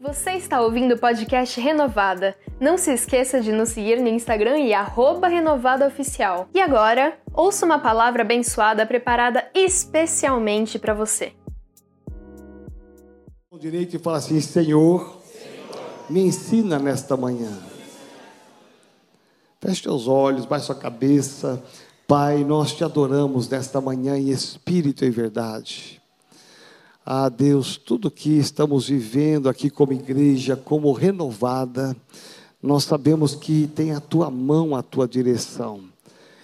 Você está ouvindo o podcast Renovada. Não se esqueça de nos seguir no Instagram e renovadaoficial. E agora, ouça uma palavra abençoada preparada especialmente para você. O direito e fala assim: Senhor, me ensina nesta manhã. Feche seus olhos, baixe sua cabeça. Pai, nós te adoramos nesta manhã em espírito e verdade. Ah, Deus, tudo que estamos vivendo aqui como igreja, como renovada, nós sabemos que tem a tua mão, a tua direção.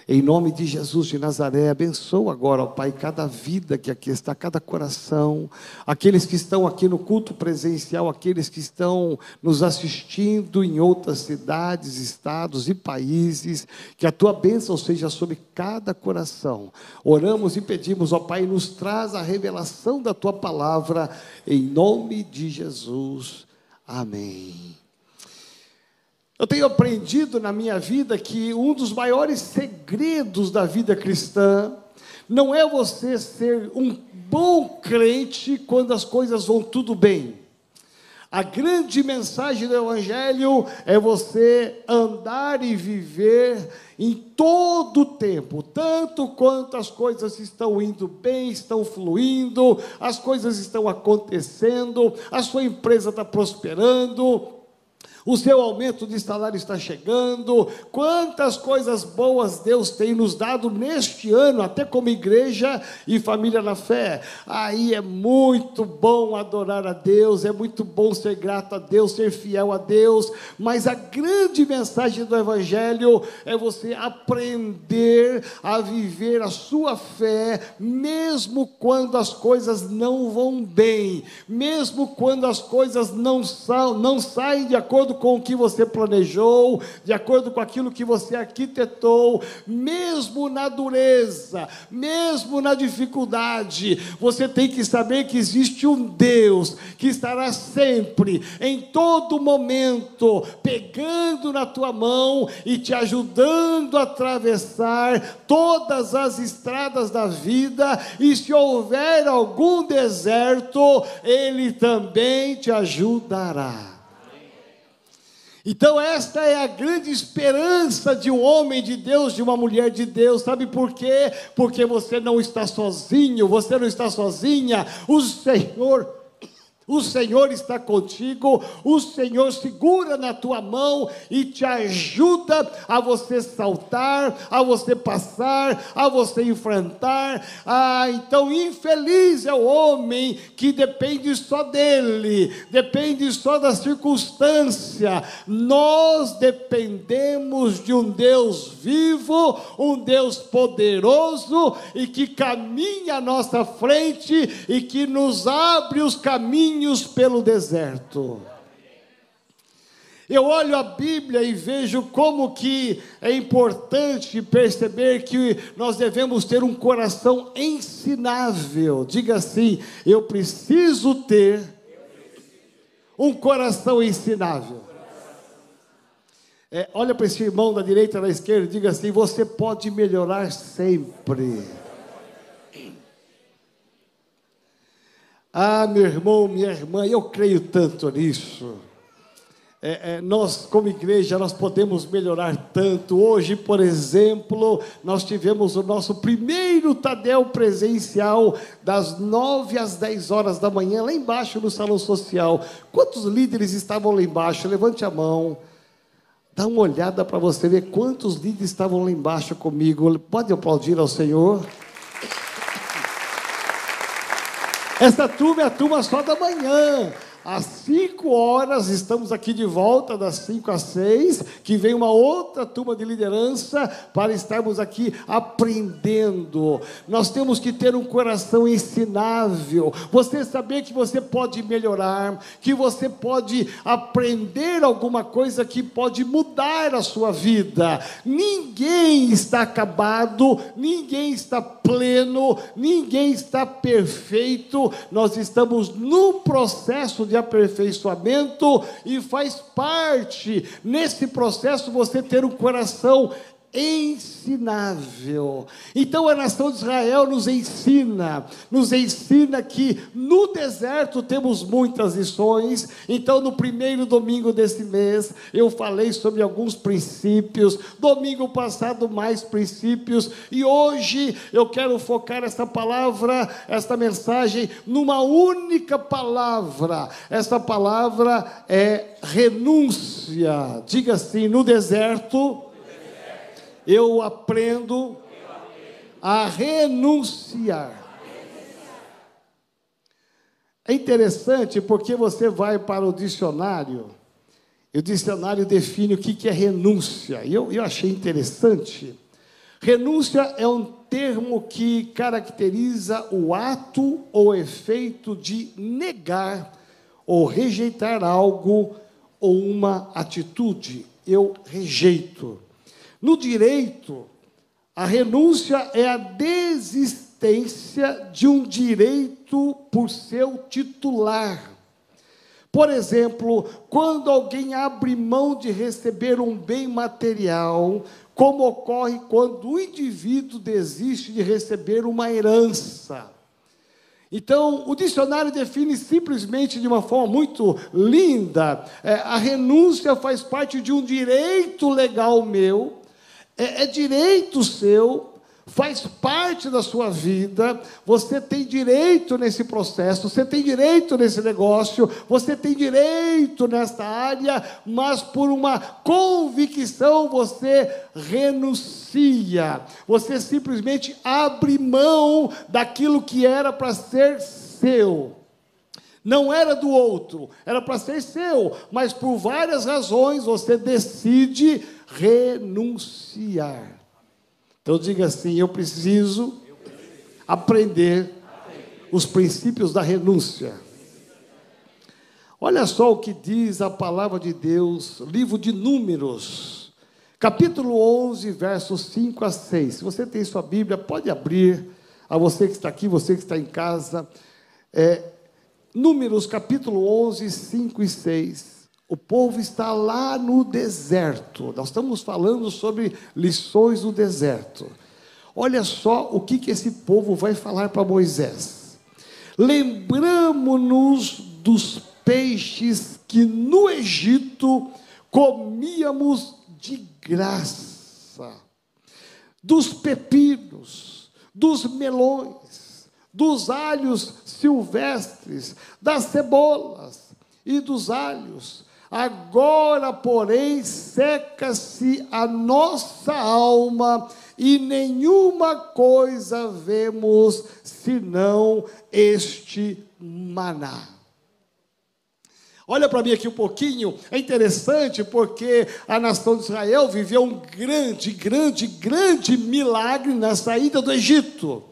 Em nome de Jesus de Nazaré, abençoa agora, ó Pai, cada vida que aqui está, cada coração, aqueles que estão aqui no culto presencial, aqueles que estão nos assistindo em outras cidades, estados e países, que a tua bênção seja sobre cada coração. Oramos e pedimos, ó Pai, nos traz a revelação da tua palavra, em nome de Jesus. Amém. Eu tenho aprendido na minha vida que um dos maiores segredos da vida cristã não é você ser um bom crente quando as coisas vão tudo bem. A grande mensagem do Evangelho é você andar e viver em todo o tempo, tanto quanto as coisas estão indo bem, estão fluindo, as coisas estão acontecendo, a sua empresa está prosperando, o seu aumento de salário está chegando. Quantas coisas boas Deus tem nos dado neste ano, até como igreja e família na fé. Aí é muito bom adorar a Deus, é muito bom ser grato a Deus, ser fiel a Deus. Mas a grande mensagem do Evangelho é você aprender a viver a sua fé, mesmo quando as coisas não vão bem, mesmo quando as coisas não, são, não saem de acordo com o que você planejou, de acordo com aquilo que você arquitetou, mesmo na dureza, mesmo na dificuldade, você tem que saber que existe um Deus que estará sempre, em todo momento, pegando na tua mão e te ajudando a atravessar todas as estradas da vida, e se houver algum deserto, Ele também te ajudará. Então, esta é a grande esperança de um homem de Deus, de uma mulher de Deus, sabe por quê? Porque você não está sozinho, você não está sozinha, o Senhor o Senhor está contigo, o Senhor segura na tua mão e te ajuda a você saltar, a você passar, a você enfrentar. Ah, então infeliz é o homem que depende só dele, depende só da circunstância. Nós dependemos de um Deus vivo, um Deus poderoso e que caminha à nossa frente e que nos abre os caminhos caminhos pelo deserto. Eu olho a Bíblia e vejo como que é importante perceber que nós devemos ter um coração ensinável. Diga assim: eu preciso ter um coração ensinável. É, olha para esse irmão da direita e da esquerda diga assim: você pode melhorar sempre. Ah, meu irmão, minha irmã, eu creio tanto nisso. É, é, nós, como igreja, nós podemos melhorar tanto. Hoje, por exemplo, nós tivemos o nosso primeiro Tadel presencial, das nove às dez horas da manhã, lá embaixo no salão social. Quantos líderes estavam lá embaixo? Levante a mão. Dá uma olhada para você ver quantos líderes estavam lá embaixo comigo. Pode aplaudir ao Senhor? Essa turma é a turma só da manhã. Às 5 horas estamos aqui de volta, das 5 às 6, que vem uma outra turma de liderança para estarmos aqui aprendendo. Nós temos que ter um coração ensinável. Você saber que você pode melhorar, que você pode aprender alguma coisa que pode mudar a sua vida. Ninguém está acabado, ninguém está pleno, ninguém está perfeito. Nós estamos no processo de aperfeiçoamento e faz parte. Nesse processo você ter um coração ensinável. Então a nação de Israel nos ensina, nos ensina que no deserto temos muitas lições. Então no primeiro domingo desse mês eu falei sobre alguns princípios, domingo passado mais princípios e hoje eu quero focar essa palavra, esta mensagem numa única palavra. Essa palavra é renúncia. Diga assim, no deserto eu aprendo a renunciar. É interessante porque você vai para o dicionário, e o dicionário define o que é renúncia. E eu, eu achei interessante. Renúncia é um termo que caracteriza o ato ou efeito de negar ou rejeitar algo ou uma atitude. Eu rejeito. No direito, a renúncia é a desistência de um direito por seu titular. Por exemplo, quando alguém abre mão de receber um bem material, como ocorre quando o indivíduo desiste de receber uma herança. Então, o dicionário define simplesmente de uma forma muito linda: é, a renúncia faz parte de um direito legal meu é, é direito seu, faz parte da sua vida, você tem direito nesse processo, você tem direito nesse negócio, você tem direito nesta área, mas por uma convicção você renuncia, você simplesmente abre mão daquilo que era para ser seu. Não era do outro, era para ser seu, mas por várias razões você decide renunciar. Então diga assim: eu preciso aprender os princípios da renúncia. Olha só o que diz a palavra de Deus, livro de Números, capítulo 11, versos 5 a 6. Se você tem sua Bíblia, pode abrir. A você que está aqui, você que está em casa. É, Números, capítulo 11, 5 e 6. O povo está lá no deserto. Nós estamos falando sobre lições do deserto. Olha só o que, que esse povo vai falar para Moisés. Lembramos-nos dos peixes que no Egito comíamos de graça, dos pepinos, dos melões, dos alhos silvestres, das cebolas e dos alhos Agora, porém, seca-se a nossa alma e nenhuma coisa vemos senão este maná. Olha para mim aqui um pouquinho, é interessante porque a nação de Israel viveu um grande, grande, grande milagre na saída do Egito.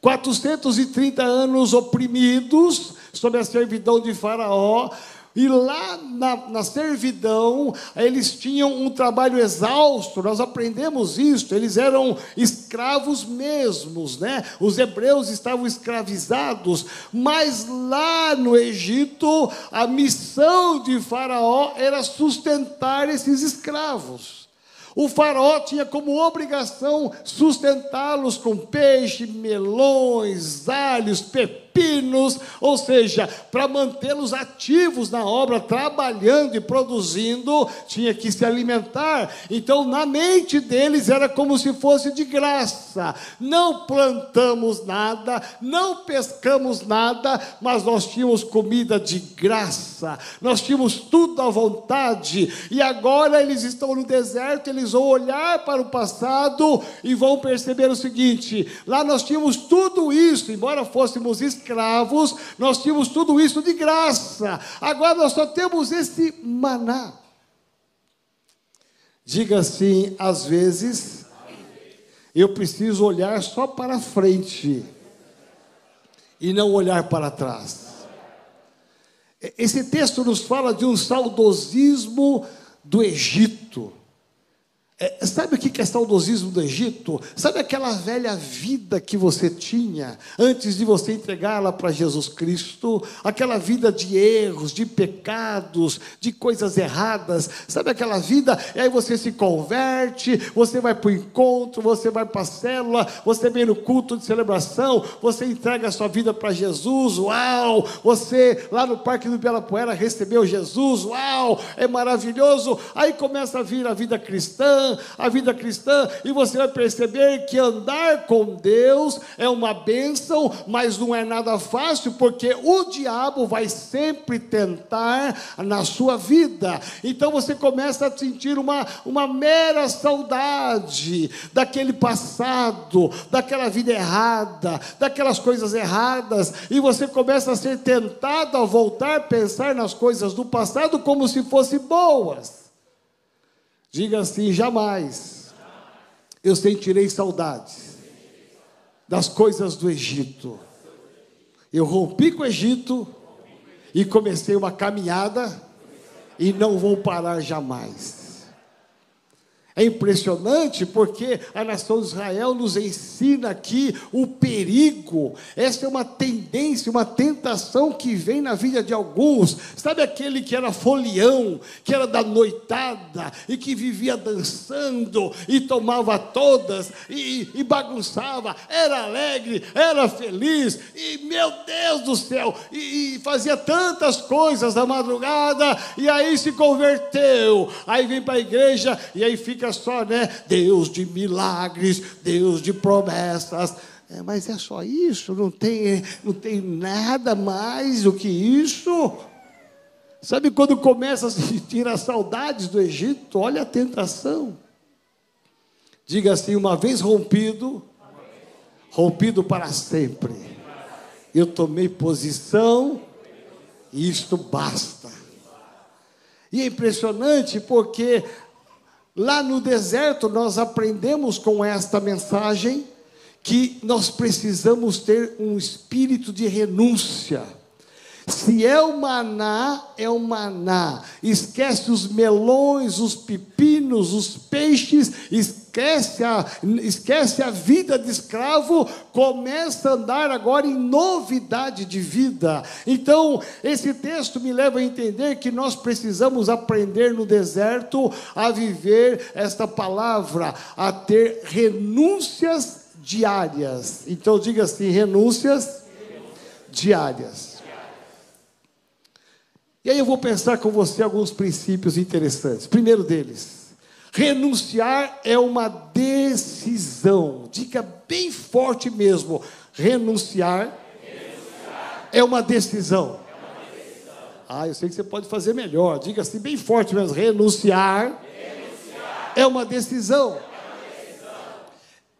430 anos oprimidos sob a servidão de Faraó, e lá na, na, servidão, eles tinham um trabalho exausto, nós aprendemos isso, eles eram escravos mesmos, né? Os hebreus estavam escravizados, mas lá no Egito, a missão de Faraó era sustentar esses escravos. O faraó tinha como obrigação sustentá-los com peixe, melões, alhos, pepinos pepinos, ou seja, para mantê-los ativos na obra, trabalhando e produzindo, tinha que se alimentar. Então, na mente deles era como se fosse de graça. Não plantamos nada, não pescamos nada, mas nós tínhamos comida de graça, nós tínhamos tudo à vontade, e agora eles estão no deserto, eles vão olhar para o passado e vão perceber o seguinte: lá nós tínhamos tudo isso, embora fôssemos escravos, nós tínhamos tudo isso de graça. Agora nós só temos esse maná. Diga assim, às vezes eu preciso olhar só para frente e não olhar para trás. Esse texto nos fala de um saudosismo do Egito. É, sabe o que é saudosismo do Egito? Sabe aquela velha vida que você tinha antes de você entregá-la para Jesus Cristo? Aquela vida de erros, de pecados, de coisas erradas. Sabe aquela vida? E aí você se converte, você vai para o encontro, você vai para a célula, você vem no culto de celebração, você entrega a sua vida para Jesus. Uau! Você lá no Parque do Ibirapuera recebeu Jesus. Uau! É maravilhoso. Aí começa a vir a vida a vida cristã, e você vai perceber que andar com Deus é uma bênção, mas não é nada fácil, porque o diabo vai sempre tentar na sua vida. Então você começa a sentir uma, uma mera saudade daquele passado, daquela vida errada, daquelas coisas erradas, e você começa a ser tentado a voltar a pensar nas coisas do passado como se fossem boas. Diga assim: jamais eu sentirei saudades das coisas do Egito. Eu rompi com o Egito e comecei uma caminhada e não vou parar jamais. É impressionante porque a nação de Israel nos ensina aqui o perigo. Essa é uma tendência, uma tentação que vem na vida de alguns. Sabe aquele que era folião, que era da noitada e que vivia dançando e tomava todas e, e bagunçava, era alegre, era feliz e meu Deus do céu, e, e fazia tantas coisas na madrugada e aí se converteu. Aí vem para a igreja e aí fica só, né? Deus de milagres, Deus de promessas. É, mas é só isso, não tem, não tem nada mais do que isso. Sabe quando começa a sentir as saudades do Egito? Olha a tentação. Diga assim: uma vez rompido, rompido para sempre. Eu tomei posição e isto basta. E é impressionante porque Lá no deserto, nós aprendemos com esta mensagem que nós precisamos ter um espírito de renúncia. Se é o maná, é o maná. Esquece os melões, os pepinos, os peixes, esquece a, esquece a vida de escravo, começa a andar agora em novidade de vida. Então, esse texto me leva a entender que nós precisamos aprender no deserto a viver esta palavra, a ter renúncias diárias. Então, diga assim: renúncias diárias. E aí eu vou pensar com você alguns princípios interessantes. Primeiro deles, Renunciar é uma decisão. Dica bem forte mesmo. Renunciar, Renunciar. É, uma decisão. é uma decisão. Ah, eu sei que você pode fazer melhor. Diga assim bem forte mesmo. Renunciar, Renunciar. é uma decisão.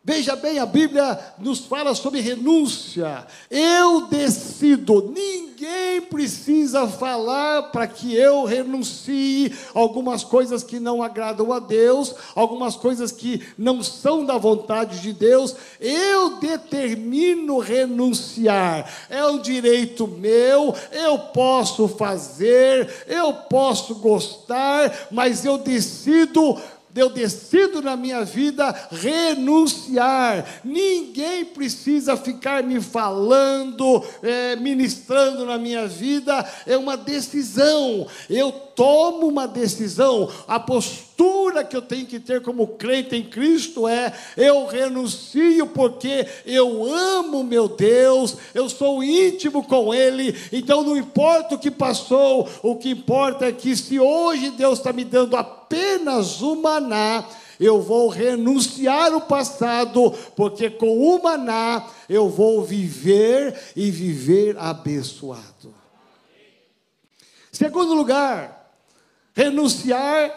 Veja bem, a Bíblia nos fala sobre renúncia. Eu decido, ninguém precisa falar para que eu renuncie algumas coisas que não agradam a Deus, algumas coisas que não são da vontade de Deus. Eu determino renunciar. É um direito meu, eu posso fazer, eu posso gostar, mas eu decido eu decido na minha vida renunciar. Ninguém precisa ficar me falando, é, ministrando na minha vida. É uma decisão. Eu tomo uma decisão. A postura que eu tenho que ter como crente em Cristo é: eu renuncio porque eu amo meu Deus, eu sou íntimo com Ele. Então não importa o que passou, o que importa é que se hoje Deus está me dando apenas o maná, eu vou renunciar o passado, porque com o maná eu vou viver e viver abençoado. Segundo lugar, renunciar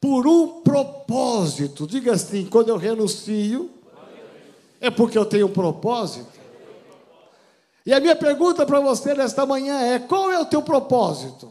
por um propósito. Diga assim: quando eu renuncio, é porque eu tenho um propósito. E a minha pergunta para você nesta manhã é: qual é o teu propósito?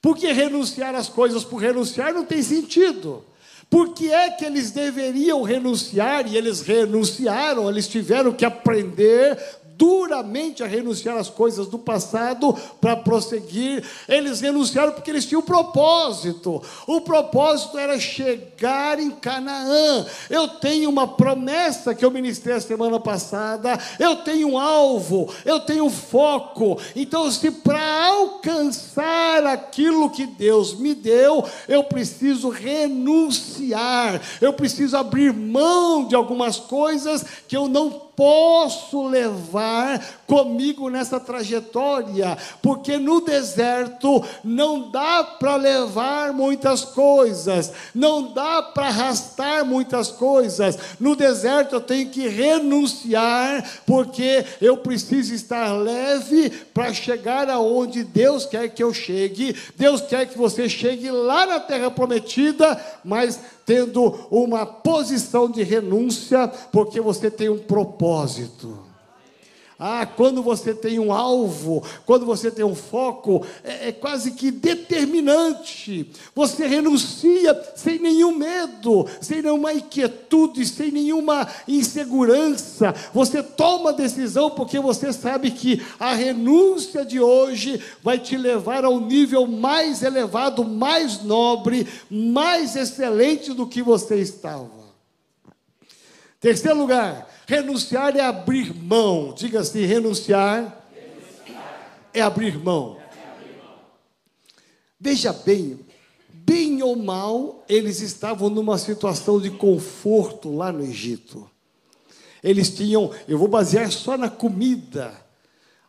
Porque renunciar às coisas por renunciar não tem sentido. Por que é que eles deveriam renunciar e eles renunciaram? Eles tiveram que aprender duramente a renunciar às coisas do passado para prosseguir. Eles renunciaram porque eles tinham um propósito. O propósito era chegar em Canaã. Eu tenho uma promessa que eu ministrei a semana passada. Eu tenho um alvo, eu tenho um foco. Então, se para alcançar aquilo que Deus me deu, eu preciso renunciar. Eu preciso abrir mão de algumas coisas que eu não posso levar comigo nessa trajetória, porque no deserto não dá para levar muitas coisas, não dá para arrastar muitas coisas. No deserto eu tenho que renunciar, porque eu preciso estar leve para chegar aonde Deus quer que eu chegue. Deus quer que você chegue lá na terra prometida, mas tendo uma posição de renúncia, porque você tem um propósito. Ah, quando você tem um alvo, quando você tem um foco, é, é, quase que determinante. Você renuncia sem nenhum medo, sem nenhuma inquietude, sem nenhuma insegurança. Você toma decisão porque você sabe que a renúncia de hoje vai te levar ao nível mais elevado, mais nobre, mais excelente do que você estava. Terceiro lugar, Renunciar é abrir mão. Diga assim: renunciar, renunciar. É, abrir mão. é abrir mão. Veja bem, bem ou mal, eles estavam numa situação de conforto lá no Egito. Eles tinham, eu vou basear só na comida,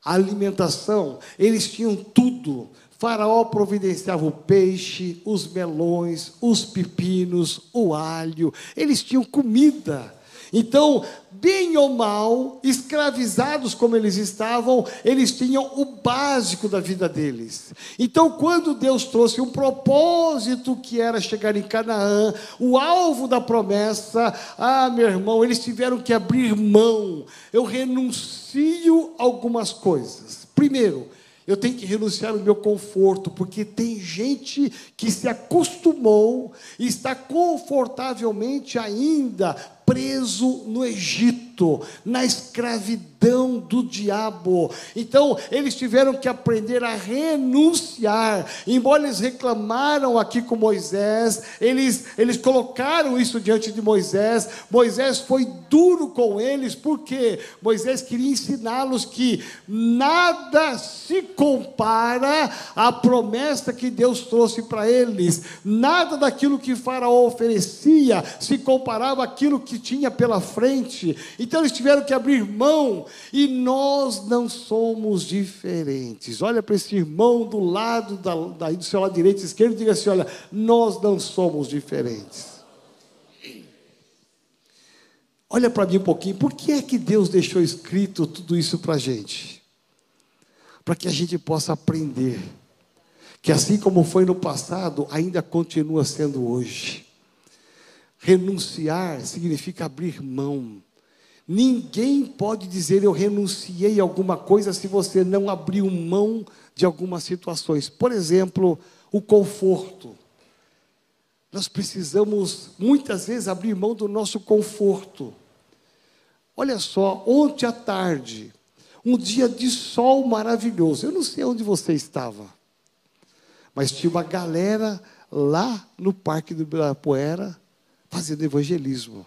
a alimentação, eles tinham tudo. Faraó providenciava o peixe, os melões, os pepinos, o alho, eles tinham comida. Então, bem ou mal, escravizados como eles estavam, eles tinham o básico da vida deles. Então, quando Deus trouxe um propósito que era chegar em Canaã, o alvo da promessa, ah, meu irmão, eles tiveram que abrir mão. Eu renuncio algumas coisas. Primeiro, eu tenho que renunciar ao meu conforto, porque tem gente que se acostumou e está confortavelmente ainda preso no Egito, na escravidão do diabo. Então, eles tiveram que aprender a renunciar. Embora eles reclamaram aqui com Moisés, eles, eles colocaram isso diante de Moisés. Moisés foi duro com eles, porque Moisés queria ensiná-los que nada se compara à promessa que Deus trouxe para eles. Nada daquilo que Faraó oferecia se comparava àquilo que tinha pela frente. Então eles tiveram que abrir mão. E nós não somos diferentes. Olha para esse irmão do lado da, da, do seu lado direito e esquerdo e diga assim: olha, nós não somos diferentes. Olha para mim um pouquinho, por que é que Deus deixou escrito tudo isso para a gente? Para que a gente possa aprender que assim como foi no passado, ainda continua sendo hoje. Renunciar significa abrir mão. Ninguém pode dizer eu renunciei a alguma coisa se você não abriu mão de algumas situações. Por exemplo, o conforto. Nós precisamos muitas vezes abrir mão do nosso conforto. Olha só, ontem à tarde, um dia de sol maravilhoso. Eu não sei onde você estava, mas tinha uma galera lá no Parque do Ibirapuera fazendo evangelismo.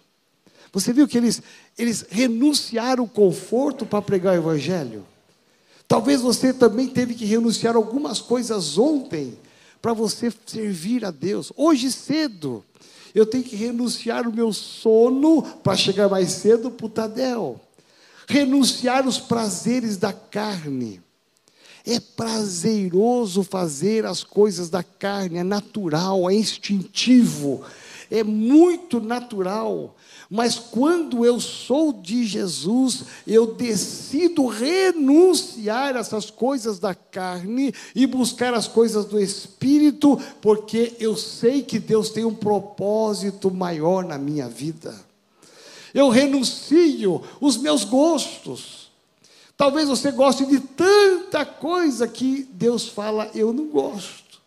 Você viu que eles, eles renunciaram o conforto para pregar o evangelho? Talvez você também teve que renunciar algumas coisas ontem para você servir a Deus. Hoje cedo, eu tenho que renunciar o meu sono para chegar mais cedo para o Tadel. Renunciar os prazeres da carne. É prazeroso fazer as coisas da carne, é natural, é instintivo é muito natural. Mas quando eu sou de Jesus, eu decido renunciar essas coisas da carne e buscar as coisas do espírito, porque eu sei que Deus tem um propósito maior na minha vida. Eu renuncio os meus gostos. Talvez você goste de tanta coisa que Deus fala, eu não gosto.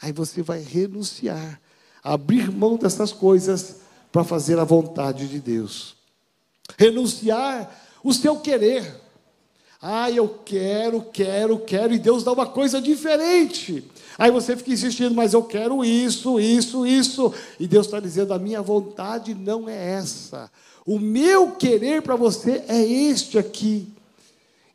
Aí você vai renunciar abrir mão dessas coisas para fazer a vontade de Deus. Renunciar o seu querer. Ah, eu quero, quero, quero, e Deus dá uma coisa diferente. Aí você fica insistindo, mas eu quero isso, isso, isso. E Deus está dizendo: a minha vontade não é essa. O meu querer para você é este aqui.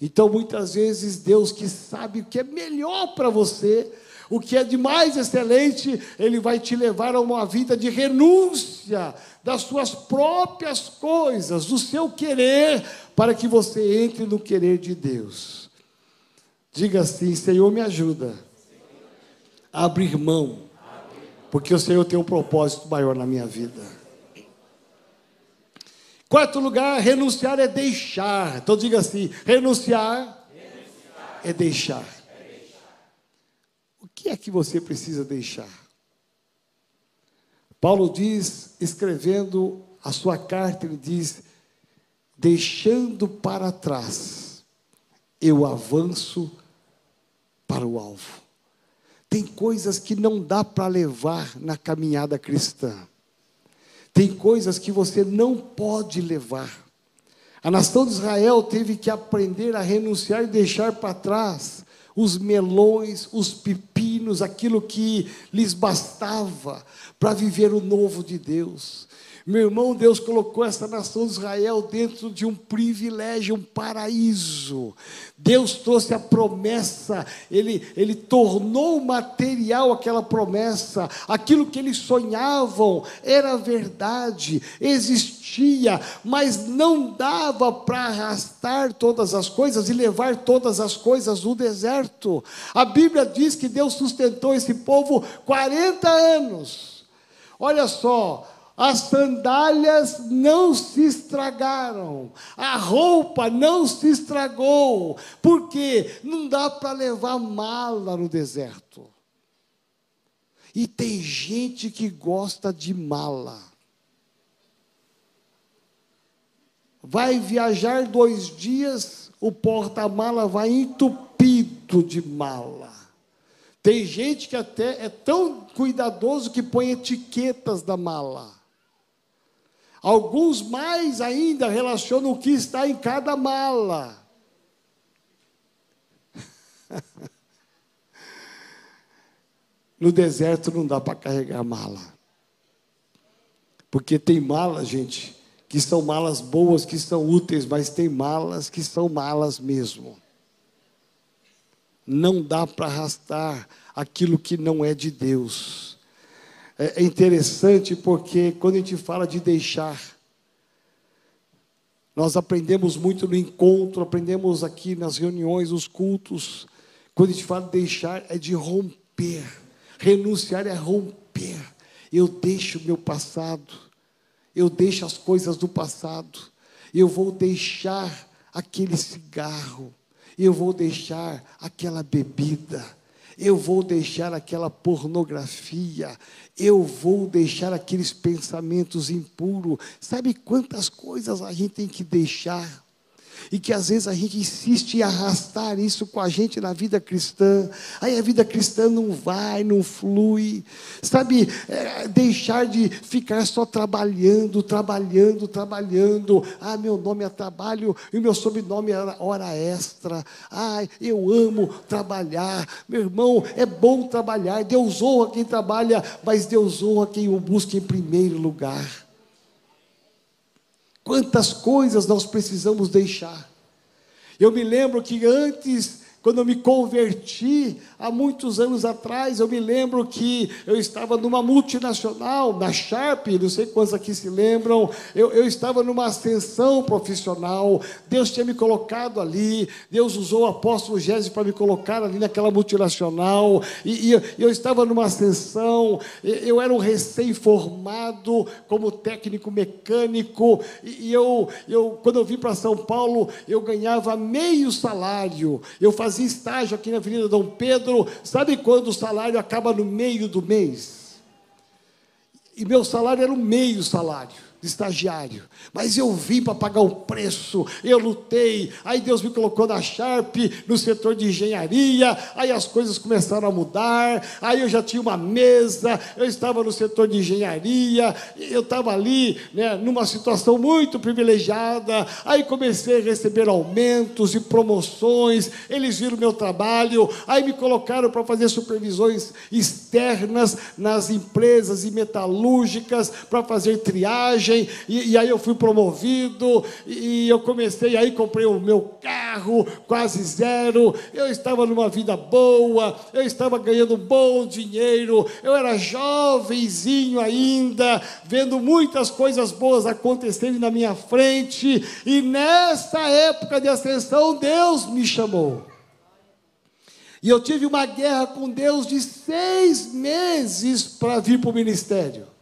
Então, muitas vezes, Deus que sabe o que é melhor para você, o que é de mais excelente, Ele vai te levar a uma vida de renúncia das suas próprias coisas, do seu querer, para que você entre no querer de Deus. Diga assim: Senhor, me ajuda abrir mão, porque o Senhor tem um propósito maior na minha vida. Quarto lugar, renunciar é deixar. Então diga assim: renunciar, renunciar. É deixar. Que é que você precisa deixar? Paulo diz, escrevendo a sua carta, ele diz: deixando para trás, eu avanço para o alvo. Tem coisas que não dá para levar na caminhada cristã. Tem coisas que você não pode levar. A nação de Israel teve que aprender a renunciar e deixar para trás os melões, os pepinos, aquilo que lhes bastava para viver o novo de Deus. Meu irmão, Deus colocou essa nação de Israel dentro de um privilégio, um paraíso. Deus trouxe a promessa, Ele, Ele tornou material aquela promessa. Aquilo que eles sonhavam era verdade, existia, mas não dava para arrastar todas as coisas e levar todas as coisas no deserto. A Bíblia diz que Deus sustentou esse povo 40 anos. Olha só, as sandálias não se estragaram, a roupa não se estragou, porque não dá para levar mala no deserto. E tem gente que gosta de mala. Vai viajar dois dias, o porta-mala vai entupido de mala. Tem gente que até é tão cuidadoso que põe etiquetas da mala. Alguns mais ainda relacionam o que está em cada mala. no deserto não dá para carregar mala. Porque tem malas, gente, que são malas boas, que são úteis, mas tem malas que são malas mesmo. Não dá para arrastar aquilo que não é de Deus. É, é interessante porque quando a gente fala de deixar, nós aprendemos muito no encontro, aprendemos aqui nas reuniões, nos cultos. Quando a gente fala de deixar, é de romper. Renunciar é romper. Eu deixo o meu passado, eu deixo as coisas do passado, eu vou deixar aquele cigarro, eu vou deixar aquela bebida eu vou deixar aquela pornografia, eu vou deixar aqueles pensamentos impuros. Sabe quantas coisas a gente tem que deixar? E que às vezes a gente insiste em arrastar isso com a gente na vida cristã, aí a vida cristã não vai, não flui, sabe, é, deixar de ficar só trabalhando, trabalhando, trabalhando, ah, meu nome é trabalho e meu sobrenome é hora extra, ah, eu amo trabalhar, meu irmão, é bom trabalhar, Deus honra quem trabalha, mas Deus honra quem o busca em primeiro lugar. Quantas coisas nós precisamos deixar. Eu me lembro que antes quando eu me converti, há muitos anos atrás, eu me lembro que eu estava numa multinacional, na Sharp, não sei quantos aqui se lembram, eu, eu estava numa ascensão profissional, Deus tinha me colocado ali, Deus usou o apóstolo Gésio para me colocar ali naquela multinacional, e, e eu estava numa ascensão, eu era um recém-formado como técnico mecânico, e, e eu, eu, quando eu vim para São Paulo, eu ganhava meio salário, eu fazia fazia estágio aqui na Avenida Dom Pedro, sabe quando o salário acaba no meio do mês? E meu salário era o meio salário. De estagiário, mas eu vim para pagar o preço, eu lutei, aí Deus me colocou na Sharp, no setor de engenharia, aí as coisas começaram a mudar, aí eu já tinha uma mesa, eu estava no setor de engenharia, eu estava ali, né, numa situação muito privilegiada, aí comecei a receber aumentos e promoções, eles viram meu trabalho, aí me colocaram para fazer supervisões externas nas empresas e metalúrgicas, para fazer triagem, e, e, aí eu fui promovido, e eu comecei, aí comprei o meu carro, quase zero, eu estava numa vida boa, eu estava ganhando bom dinheiro, eu era jovenzinho ainda, vendo muitas coisas boas acontecerem na minha frente, e nessa época de ascensão, Deus me chamou. E eu tive uma guerra com Deus de seis meses para vir para o ministério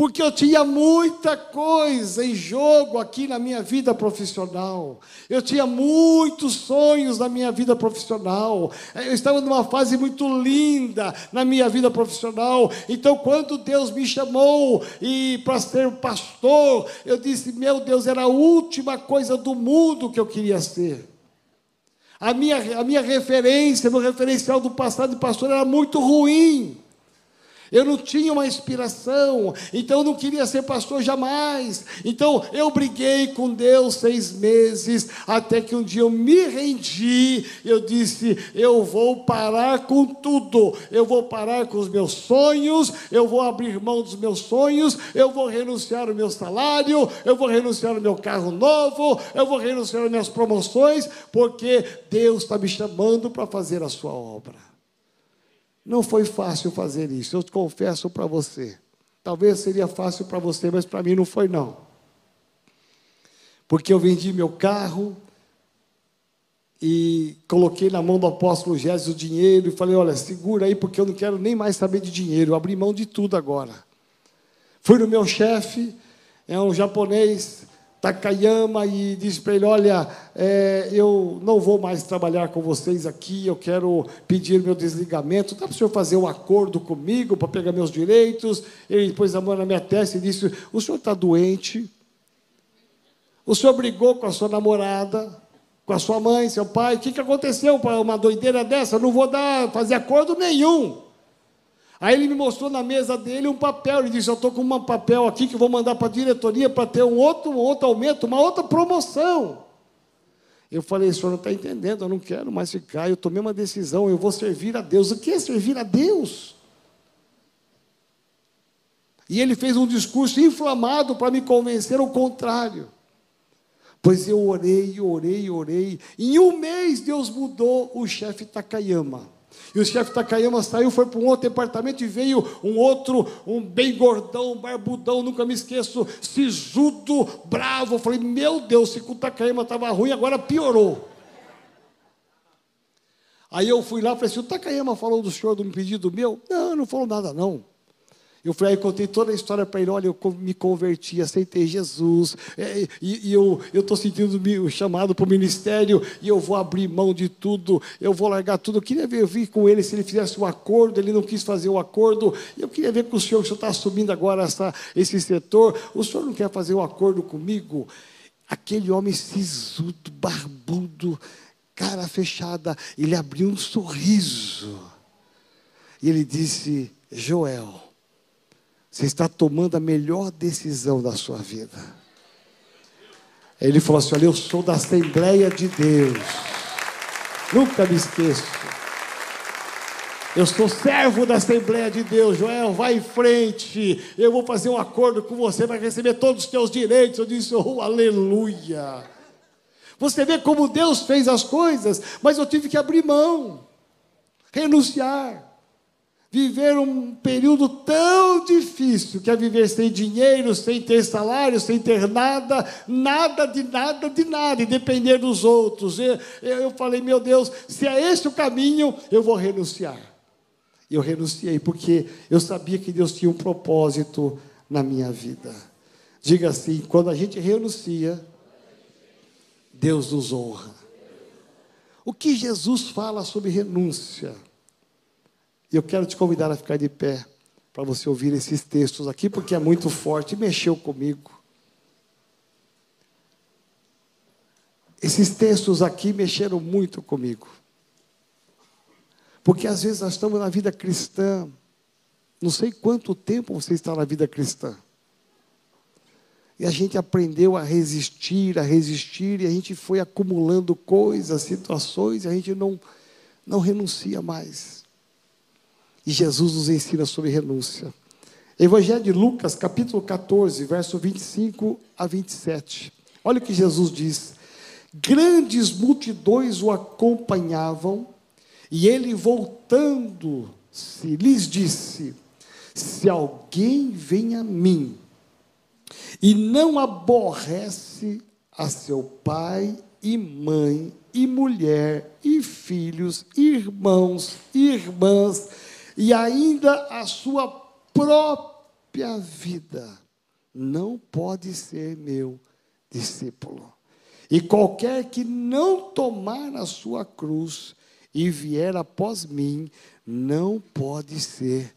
porque eu tinha muita coisa em jogo aqui na minha vida profissional. Eu tinha muitos sonhos na minha vida profissional. Eu estava numa fase muito linda na minha vida profissional. Então, quando Deus me chamou e para ser pastor, eu disse: "Meu Deus, era a última coisa do mundo que eu queria ser". A minha, a minha referência, meu referencial do passado de pastor era muito ruim. Eu não tinha uma inspiração, então eu não queria ser pastor jamais. Então eu briguei com Deus seis meses, até que um dia eu me rendi. Eu disse: eu vou parar com tudo, eu vou parar com os meus sonhos, eu vou abrir mão dos meus sonhos, eu vou renunciar ao meu salário, eu vou renunciar ao meu carro novo, eu vou renunciar às minhas promoções, porque Deus está me chamando para fazer a sua obra. Não foi fácil fazer isso, eu confesso para você. Talvez seria fácil para você, mas para mim não foi não. Porque eu vendi meu carro e coloquei na mão do apóstolo Gésio o dinheiro e falei: "Olha, segura aí porque eu não quero nem mais saber de dinheiro, eu abri mão de tudo agora". Fui no meu chefe, é um japonês, Takayama e disse para ele: Olha, é, eu não vou mais trabalhar com vocês aqui, eu quero pedir meu desligamento. Dá para o senhor fazer um acordo comigo para pegar meus direitos? Ele pôs a mão na minha testa e disse: O senhor está doente? O senhor brigou com a sua namorada, com a sua mãe, seu pai? O que, que aconteceu para uma doideira dessa? Eu não vou dar, fazer acordo nenhum. Aí ele me mostrou na mesa dele um papel. Ele disse: Eu estou com um papel aqui que vou mandar para a diretoria para ter um outro, um outro aumento, uma outra promoção. Eu falei: O senhor não está entendendo, eu não quero mais ficar. Eu tomei uma decisão, eu vou servir a Deus. O que é servir a Deus? E ele fez um discurso inflamado para me convencer ao contrário. Pois eu orei, orei, orei. Em um mês Deus mudou o chefe Takayama. E o chefe Takayama saiu, foi para um outro departamento e veio um outro, um bem gordão, barbudão, nunca me esqueço, sisudo, bravo. Eu falei, meu Deus, se o Takayama estava ruim, agora piorou. Aí eu fui lá e falei assim, o Takayama falou do senhor de um pedido meu? Não, não falou nada não. Eu fui aí, contei toda a história para ele. Olha, eu me converti, aceitei Jesus, é, e, e, eu estou sentindo o chamado para o ministério, e eu vou abrir mão de tudo, eu vou largar tudo. Eu queria ver, eu vi com ele se ele fizesse um acordo, ele não quis fazer o um acordo. Eu queria ver com o senhor, o senhor está assumindo agora essa, esse setor, o senhor não quer fazer um acordo comigo? Aquele homem sisudo, barbudo, cara fechada, ele abriu um sorriso, e ele disse: Joel você está tomando a melhor decisão da sua vida. Ele falou assim: Olha, eu sou da Assembleia de Deus. Nunca me esqueço. Eu sou servo da Assembleia de Deus, Joel, vai em frente. Eu vou fazer um acordo com você, vai receber todos os teus direitos. Eu disse, oh, aleluia. Você vê como Deus fez as coisas, mas eu tive que abrir mão, renunciar viver um período tão difícil, que é viver sem dinheiro, sem ter salário, sem ter nada, nada de nada de nada, e depender dos outros. Eu, eu falei, meu Deus, se é esse o caminho, eu vou renunciar. E eu renunciei, porque eu sabia que Deus tinha um propósito na minha vida. Diga assim: quando a gente renuncia, Deus nos honra. O que Jesus fala sobre renúncia? E eu quero te convidar a ficar de pé para você ouvir esses textos aqui, porque é muito forte e mexeu comigo. Esses textos aqui mexeram muito comigo. Porque às vezes nós estamos na vida cristã, não sei quanto tempo você está na vida cristã. E a gente aprendeu a resistir, a resistir, e a gente foi acumulando coisas, situações, e a gente não, não renuncia mais. E Jesus nos ensina sobre renúncia. Evangelho de Lucas, capítulo 14, verso 25 a 27. Olha o que Jesus diz: Grandes multidões o acompanhavam, e ele, voltando-se, lhes disse: Se alguém vem a mim e não aborrece a seu pai e mãe, e mulher, e filhos, irmãos, irmãs, e ainda a sua própria vida, não pode ser meu discípulo. E qualquer que não tomar a sua cruz e vier após mim, não pode ser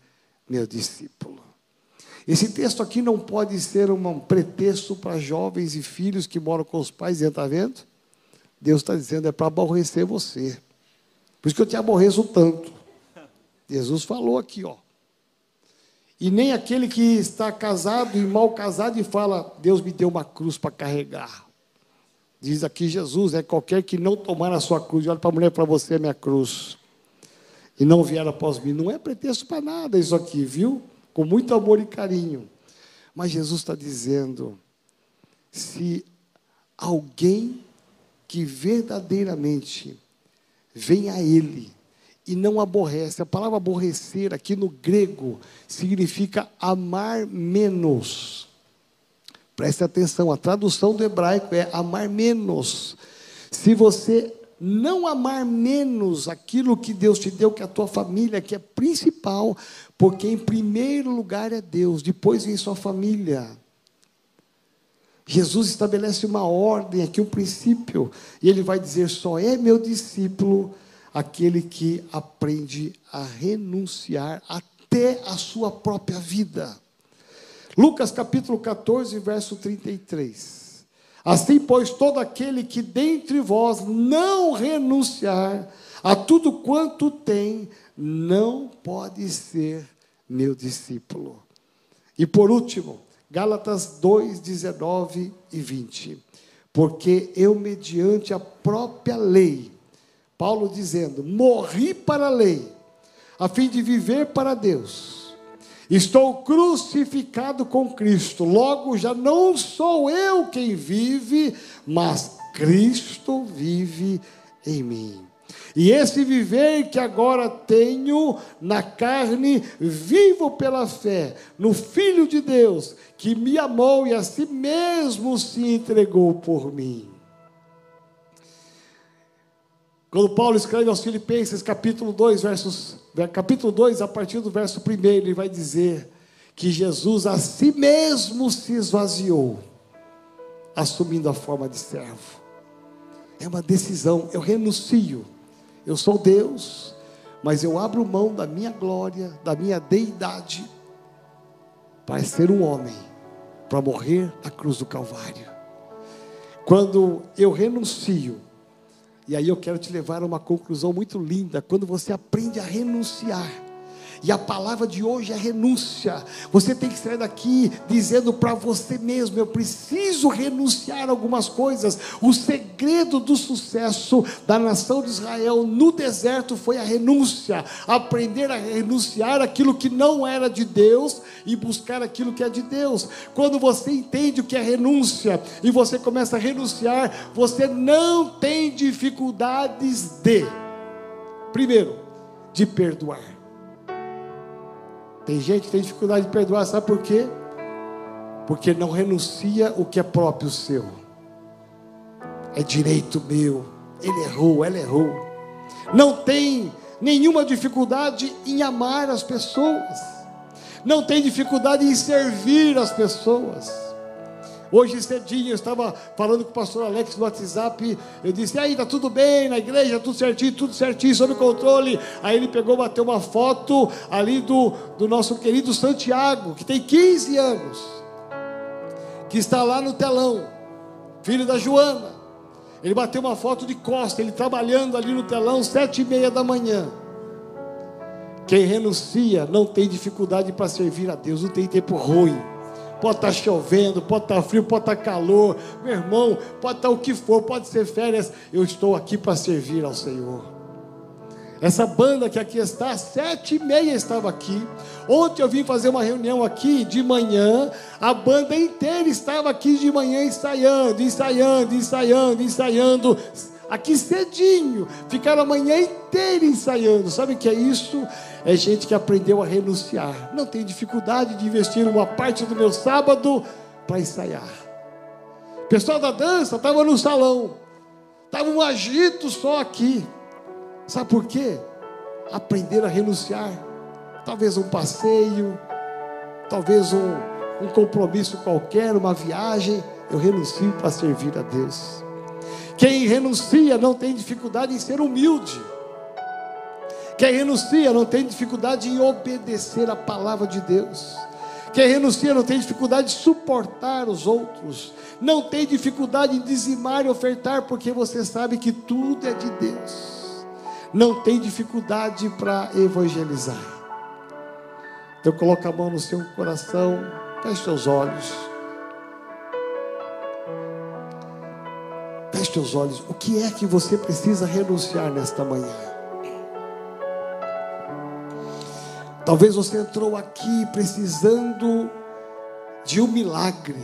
meu discípulo. Esse texto aqui não pode ser um pretexto para jovens e filhos que moram com os pais, está vendo? Deus está dizendo, é para aborrecer você. Por isso que eu te aborreço tanto. Jesus falou aqui, ó. E nem aquele que está casado e mal casado e fala, Deus me deu uma cruz para carregar. Diz aqui Jesus, é qualquer que não tomar a sua cruz, olha para a mulher, para você é minha cruz, e não vier após mim. Não é pretexto para nada isso aqui, viu? Com muito amor e carinho. Mas Jesus está dizendo: se alguém que verdadeiramente vem a Ele e não aborrece, a palavra aborrecer aqui no grego significa amar menos. Preste atenção, a tradução do hebraico é amar menos. Se você não amar menos aquilo que Deus te deu, que é a tua família, que é principal, porque em primeiro lugar é Deus, depois vem sua família. Jesus estabelece uma ordem aqui, um princípio, e ele vai dizer: só é meu discípulo aquele que aprende a renunciar até a sua própria vida. Lucas capítulo 14, verso 33. Assim, pois, todo aquele que dentre vós não renunciar a tudo quanto tem, não pode ser meu discípulo. E por último, Gálatas 2, 19 e 20. Porque eu, mediante a própria lei, Paulo dizendo, morri para a lei, a fim de viver para Deus. Estou crucificado com Cristo, logo já não sou eu quem vive, mas Cristo vive em mim. E esse viver que agora tenho na carne, vivo pela fé no Filho de Deus, que me amou e a si mesmo se entregou por mim. Quando Paulo escreve aos Filipenses, capítulo 2, versos, capítulo 2, a partir do verso 1, ele vai dizer que Jesus a si mesmo se esvaziou, assumindo a forma de servo. É uma decisão, eu renuncio. Eu sou Deus, mas eu abro mão da minha glória, da minha deidade, para ser um homem, para morrer na cruz do Calvário. Quando eu renuncio, e aí eu quero te levar a uma conclusão muito linda. Quando você aprende a renunciar, e a palavra de hoje é renúncia. Você tem que sair daqui dizendo para você mesmo: eu preciso renunciar a algumas coisas. O segredo do sucesso da nação de Israel no deserto foi a renúncia. Aprender a renunciar aquilo que não era de Deus e buscar aquilo que é de Deus. Quando você entende o que é renúncia e você começa a renunciar, você não tem dificuldades de, primeiro, de perdoar. Tem gente que tem dificuldade de perdoar, sabe por quê? Porque não renuncia o que é próprio seu. É direito meu. Ele errou, ela errou. Não tem nenhuma dificuldade em amar as pessoas. Não tem dificuldade em servir as pessoas. Hoje cedinho eu estava falando com o pastor Alex no WhatsApp. Eu disse: aí, tá tudo bem na igreja, tudo certinho, tudo certinho, sob controle. Aí ele pegou, bateu uma foto ali do, do nosso querido Santiago, que tem 15 anos, que está lá no telão, filho da Joana. Ele bateu uma foto de costa, ele trabalhando ali no telão, sete e meia da manhã. Quem renuncia não tem dificuldade para servir a Deus, não tem tempo ruim pode estar tá chovendo, pode estar tá frio, pode estar tá calor, meu irmão, pode estar o que for, pode ser férias, eu estou aqui para servir ao Senhor. Essa banda que aqui está, sete e meia estava aqui. Ontem eu vim fazer uma reunião aqui de manhã. A banda inteira estava aqui de manhã ensaiando, ensaiando, ensaiando, ensaiando. Aqui cedinho. Ficaram a manhã inteira ensaiando. Sabe o que é isso? É gente que aprendeu a renunciar. Não tem dificuldade de investir uma parte do meu sábado para ensaiar. O pessoal da dança estava no salão, estava um agito só aqui. Sabe por quê? Aprender a renunciar. Talvez um passeio, talvez um, um compromisso qualquer, uma viagem. Eu renuncio para servir a Deus. Quem renuncia não tem dificuldade em ser humilde. Quem renuncia não tem dificuldade em obedecer a palavra de Deus. Quem renuncia não tem dificuldade de suportar os outros. Não tem dificuldade em dizimar e ofertar, porque você sabe que tudo é de Deus. Não tem dificuldade para evangelizar. Então coloca a mão no seu coração, feche seus olhos. Feche seus olhos. O que é que você precisa renunciar nesta manhã? Talvez você entrou aqui precisando de um milagre.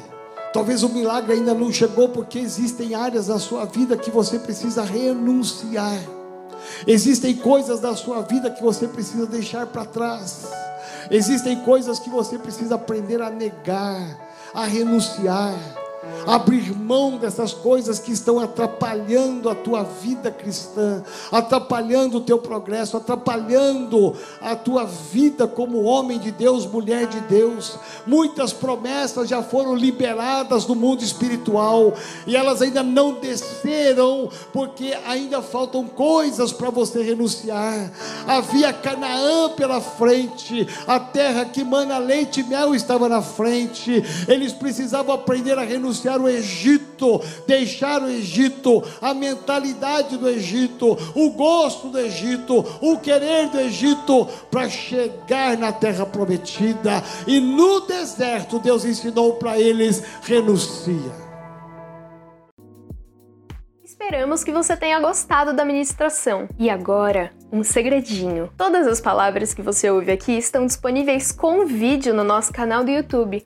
Talvez o milagre ainda não chegou porque existem áreas da sua vida que você precisa renunciar. Existem coisas da sua vida que você precisa deixar para trás. Existem coisas que você precisa aprender a negar, a renunciar abrir mão dessas coisas que estão atrapalhando a tua vida cristã, atrapalhando o teu progresso, atrapalhando a tua vida como homem de Deus, mulher de Deus. Muitas promessas já foram liberadas no mundo espiritual e elas ainda não desceram, porque ainda faltam coisas para você renunciar. Havia Canaã pela frente, a terra que mana leite e mel estava na frente, eles precisavam aprender a renunciar deixar o Egito, deixar o Egito, a mentalidade do Egito, o gosto do Egito, o querer do Egito, para chegar na terra prometida. E no deserto, Deus ensinou para eles: renuncia. Esperamos que você tenha gostado da ministração. E agora, um segredinho. Todas as palavras que você ouve aqui estão disponíveis com vídeo no nosso canal do YouTube.